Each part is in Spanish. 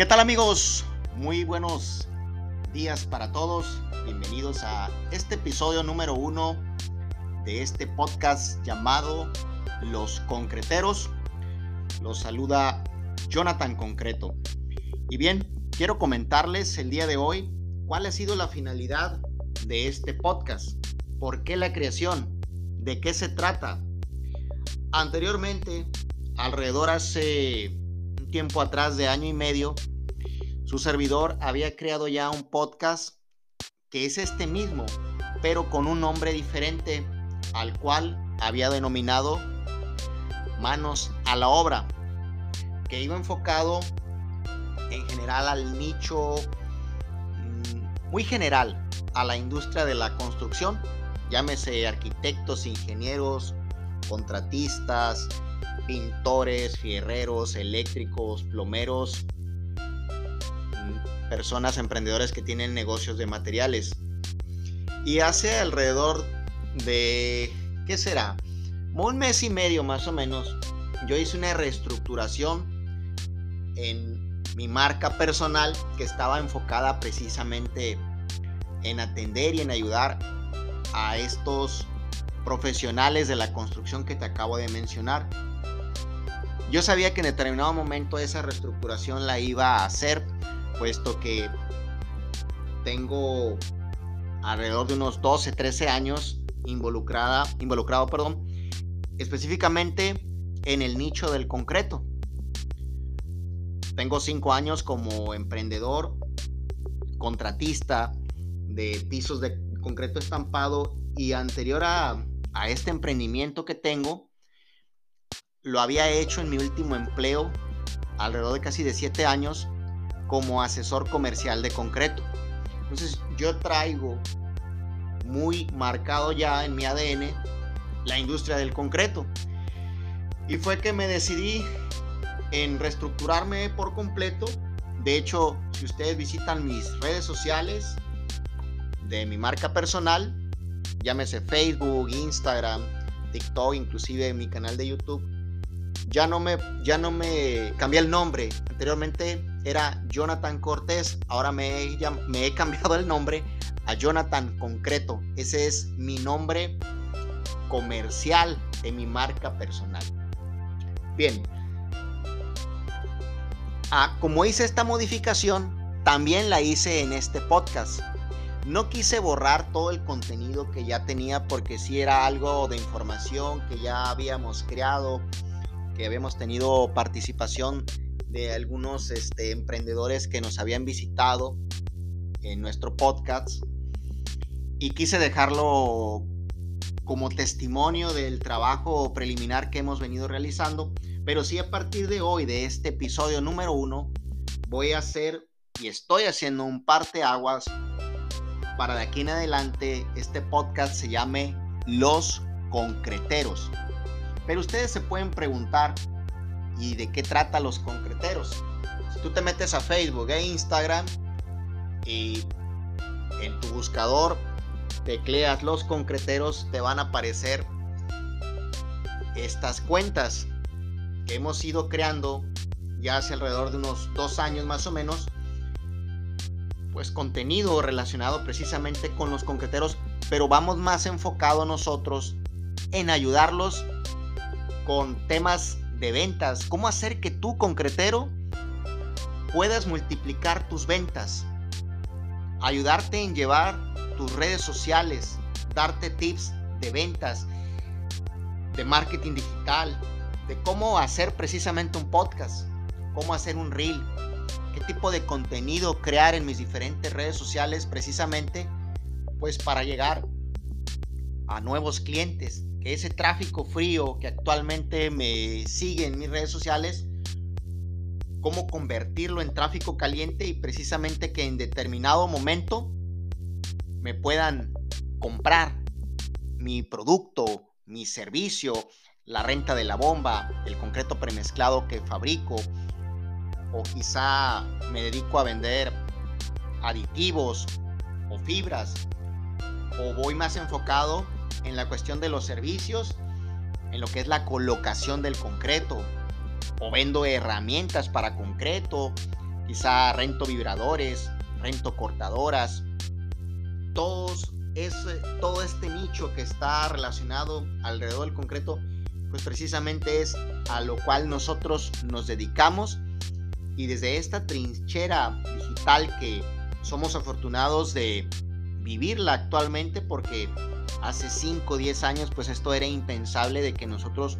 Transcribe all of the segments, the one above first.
¿Qué tal amigos? Muy buenos días para todos. Bienvenidos a este episodio número uno de este podcast llamado Los Concreteros. Los saluda Jonathan Concreto. Y bien, quiero comentarles el día de hoy cuál ha sido la finalidad de este podcast. ¿Por qué la creación? ¿De qué se trata? Anteriormente, alrededor hace un tiempo atrás de año y medio, su servidor había creado ya un podcast que es este mismo, pero con un nombre diferente al cual había denominado Manos a la Obra, que iba enfocado en general al nicho mm, muy general, a la industria de la construcción, llámese arquitectos, ingenieros, contratistas, pintores, fierreros, eléctricos, plomeros, personas emprendedores que tienen negocios de materiales. Y hace alrededor de, ¿qué será? Un mes y medio más o menos, yo hice una reestructuración en mi marca personal que estaba enfocada precisamente en atender y en ayudar a estos profesionales de la construcción que te acabo de mencionar. Yo sabía que en determinado momento esa reestructuración la iba a hacer puesto que tengo alrededor de unos 12, 13 años involucrada, involucrado, perdón, específicamente en el nicho del concreto. Tengo 5 años como emprendedor, contratista de pisos de concreto estampado y anterior a, a este emprendimiento que tengo, lo había hecho en mi último empleo alrededor de casi de 7 años como asesor comercial de concreto. Entonces yo traigo muy marcado ya en mi ADN la industria del concreto. Y fue que me decidí en reestructurarme por completo. De hecho, si ustedes visitan mis redes sociales de mi marca personal, llámese Facebook, Instagram, TikTok, inclusive mi canal de YouTube, ya no me, ya no me cambié el nombre. Anteriormente era Jonathan Cortés, ahora me he, cambiado el nombre a Jonathan Concreto. Ese es mi nombre comercial de mi marca personal. Bien. Ah, como hice esta modificación, también la hice en este podcast. No quise borrar todo el contenido que ya tenía porque si era algo de información que ya habíamos creado, que habíamos tenido participación de algunos este, emprendedores que nos habían visitado en nuestro podcast y quise dejarlo como testimonio del trabajo preliminar que hemos venido realizando, pero sí a partir de hoy, de este episodio número uno, voy a hacer y estoy haciendo un parteaguas para de aquí en adelante este podcast se llame Los Concreteros. Pero ustedes se pueden preguntar, ¿y de qué trata los concreteros? Si tú te metes a Facebook e Instagram y en tu buscador tecleas los concreteros, te van a aparecer estas cuentas que hemos ido creando ya hace alrededor de unos dos años más o menos, pues contenido relacionado precisamente con los concreteros, pero vamos más enfocado nosotros en ayudarlos con temas de ventas, cómo hacer que tú, concretero, puedas multiplicar tus ventas, ayudarte en llevar tus redes sociales, darte tips de ventas, de marketing digital, de cómo hacer precisamente un podcast, cómo hacer un reel, qué tipo de contenido crear en mis diferentes redes sociales precisamente pues para llegar a nuevos clientes, que ese tráfico frío que actualmente me sigue en mis redes sociales, cómo convertirlo en tráfico caliente y precisamente que en determinado momento me puedan comprar mi producto, mi servicio, la renta de la bomba, el concreto premezclado que fabrico, o quizá me dedico a vender aditivos o fibras, o voy más enfocado en la cuestión de los servicios, en lo que es la colocación del concreto, o vendo herramientas para concreto, quizá rento vibradores, rento cortadoras, todos ese, todo este nicho que está relacionado alrededor del concreto, pues precisamente es a lo cual nosotros nos dedicamos. Y desde esta trinchera digital que somos afortunados de vivirla actualmente porque hace 5 o 10 años pues esto era impensable de que nosotros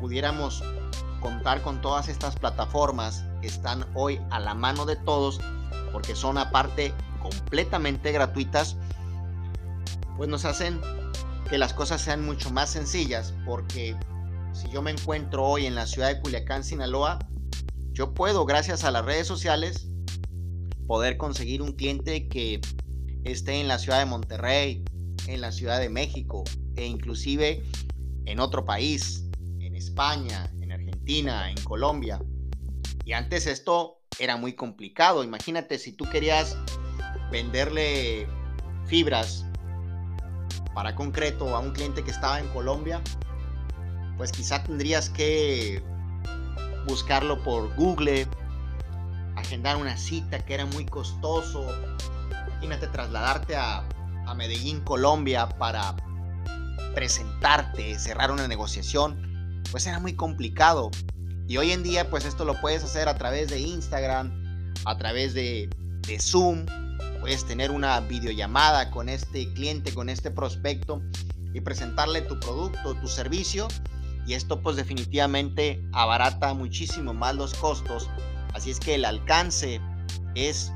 pudiéramos contar con todas estas plataformas que están hoy a la mano de todos porque son aparte completamente gratuitas pues nos hacen que las cosas sean mucho más sencillas porque si yo me encuentro hoy en la ciudad de Culiacán, Sinaloa, yo puedo, gracias a las redes sociales, poder conseguir un cliente que esté en la ciudad de Monterrey, en la ciudad de México e inclusive en otro país, en España, en Argentina, en Colombia. Y antes esto era muy complicado. Imagínate si tú querías venderle fibras para concreto a un cliente que estaba en Colombia, pues quizá tendrías que buscarlo por Google, agendar una cita que era muy costoso. Imagínate trasladarte a, a Medellín, Colombia, para presentarte, cerrar una negociación, pues era muy complicado. Y hoy en día, pues esto lo puedes hacer a través de Instagram, a través de, de Zoom, puedes tener una videollamada con este cliente, con este prospecto y presentarle tu producto, tu servicio y esto pues definitivamente abarata muchísimo más los costos. Así es que el alcance es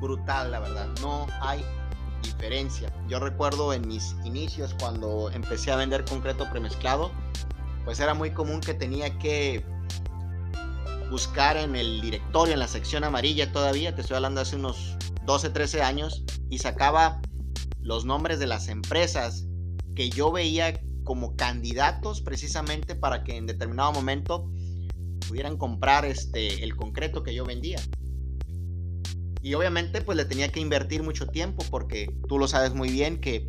brutal, la verdad. No hay diferencia. Yo recuerdo en mis inicios cuando empecé a vender concreto premezclado, pues era muy común que tenía que buscar en el directorio, en la sección amarilla todavía, te estoy hablando hace unos 12, 13 años, y sacaba los nombres de las empresas que yo veía como candidatos precisamente para que en determinado momento pudieran comprar este, el concreto que yo vendía. Y obviamente pues le tenía que invertir mucho tiempo porque tú lo sabes muy bien que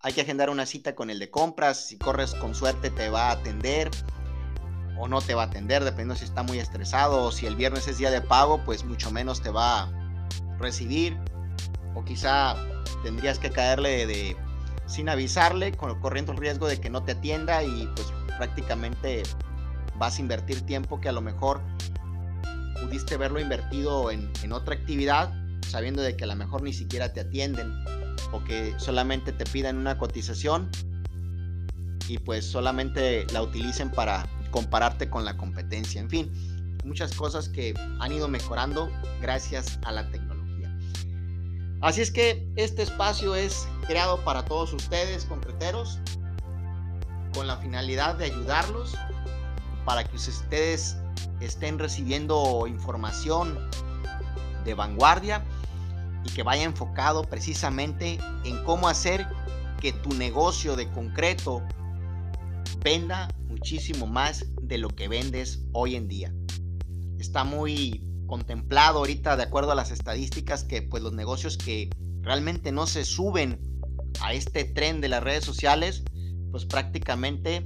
hay que agendar una cita con el de compras, si corres con suerte te va a atender o no te va a atender, dependiendo si está muy estresado o si el viernes es día de pago, pues mucho menos te va a recibir o quizá tendrías que caerle de sin avisarle, corriendo el riesgo de que no te atienda y pues prácticamente vas a invertir tiempo que a lo mejor pudiste verlo invertido en, en otra actividad, sabiendo de que a lo mejor ni siquiera te atienden o que solamente te pidan una cotización y pues solamente la utilicen para compararte con la competencia. En fin, muchas cosas que han ido mejorando gracias a la tecnología. Así es que este espacio es creado para todos ustedes, concreteros, con la finalidad de ayudarlos para que ustedes estén recibiendo información de vanguardia y que vaya enfocado precisamente en cómo hacer que tu negocio de concreto venda muchísimo más de lo que vendes hoy en día. Está muy contemplado ahorita de acuerdo a las estadísticas que pues los negocios que realmente no se suben a este tren de las redes sociales pues prácticamente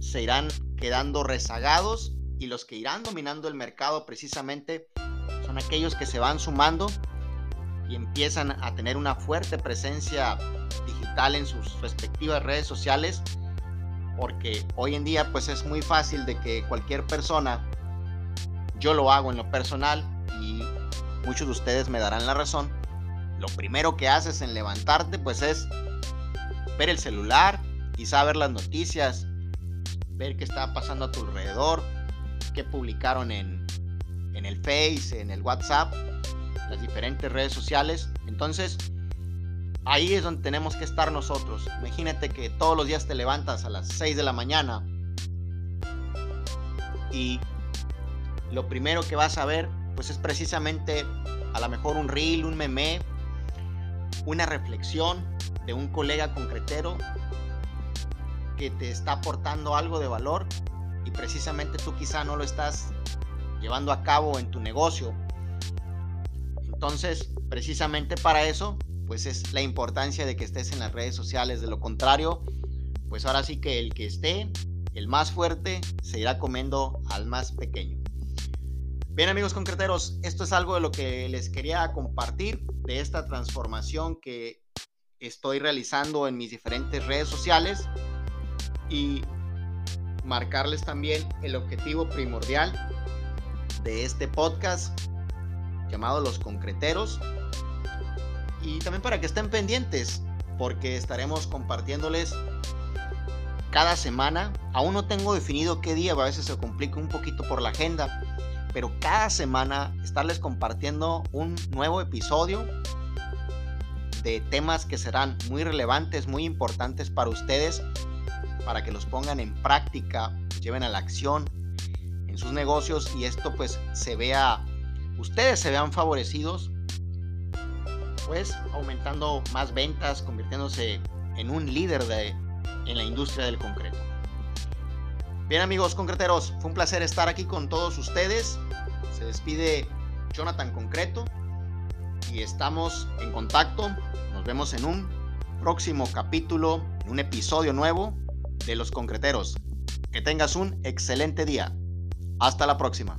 se irán quedando rezagados y los que irán dominando el mercado precisamente son aquellos que se van sumando y empiezan a tener una fuerte presencia digital en sus respectivas redes sociales porque hoy en día pues es muy fácil de que cualquier persona yo lo hago en lo personal y muchos de ustedes me darán la razón. Lo primero que haces en levantarte pues es ver el celular, y saber las noticias, ver qué está pasando a tu alrededor, qué publicaron en, en el Face, en el WhatsApp, las diferentes redes sociales. Entonces, ahí es donde tenemos que estar nosotros. Imagínate que todos los días te levantas a las 6 de la mañana y lo primero que vas a ver pues es precisamente a lo mejor un reel, un meme, una reflexión de un colega concretero que te está aportando algo de valor y precisamente tú quizá no lo estás llevando a cabo en tu negocio. Entonces, precisamente para eso, pues es la importancia de que estés en las redes sociales. De lo contrario, pues ahora sí que el que esté, el más fuerte, se irá comiendo al más pequeño. Bien amigos concreteros, esto es algo de lo que les quería compartir de esta transformación que estoy realizando en mis diferentes redes sociales y marcarles también el objetivo primordial de este podcast llamado Los Concreteros y también para que estén pendientes porque estaremos compartiéndoles cada semana. Aún no tengo definido qué día, a veces se complica un poquito por la agenda, pero cada semana estarles compartiendo un nuevo episodio de temas que serán muy relevantes, muy importantes para ustedes, para que los pongan en práctica, lleven a la acción en sus negocios y esto pues se vea, ustedes se vean favorecidos, pues aumentando más ventas, convirtiéndose en un líder de, en la industria del concreto. Bien amigos concreteros, fue un placer estar aquí con todos ustedes. Se despide Jonathan Concreto y estamos en contacto. Nos vemos en un próximo capítulo, en un episodio nuevo de Los Concreteros. Que tengas un excelente día. Hasta la próxima.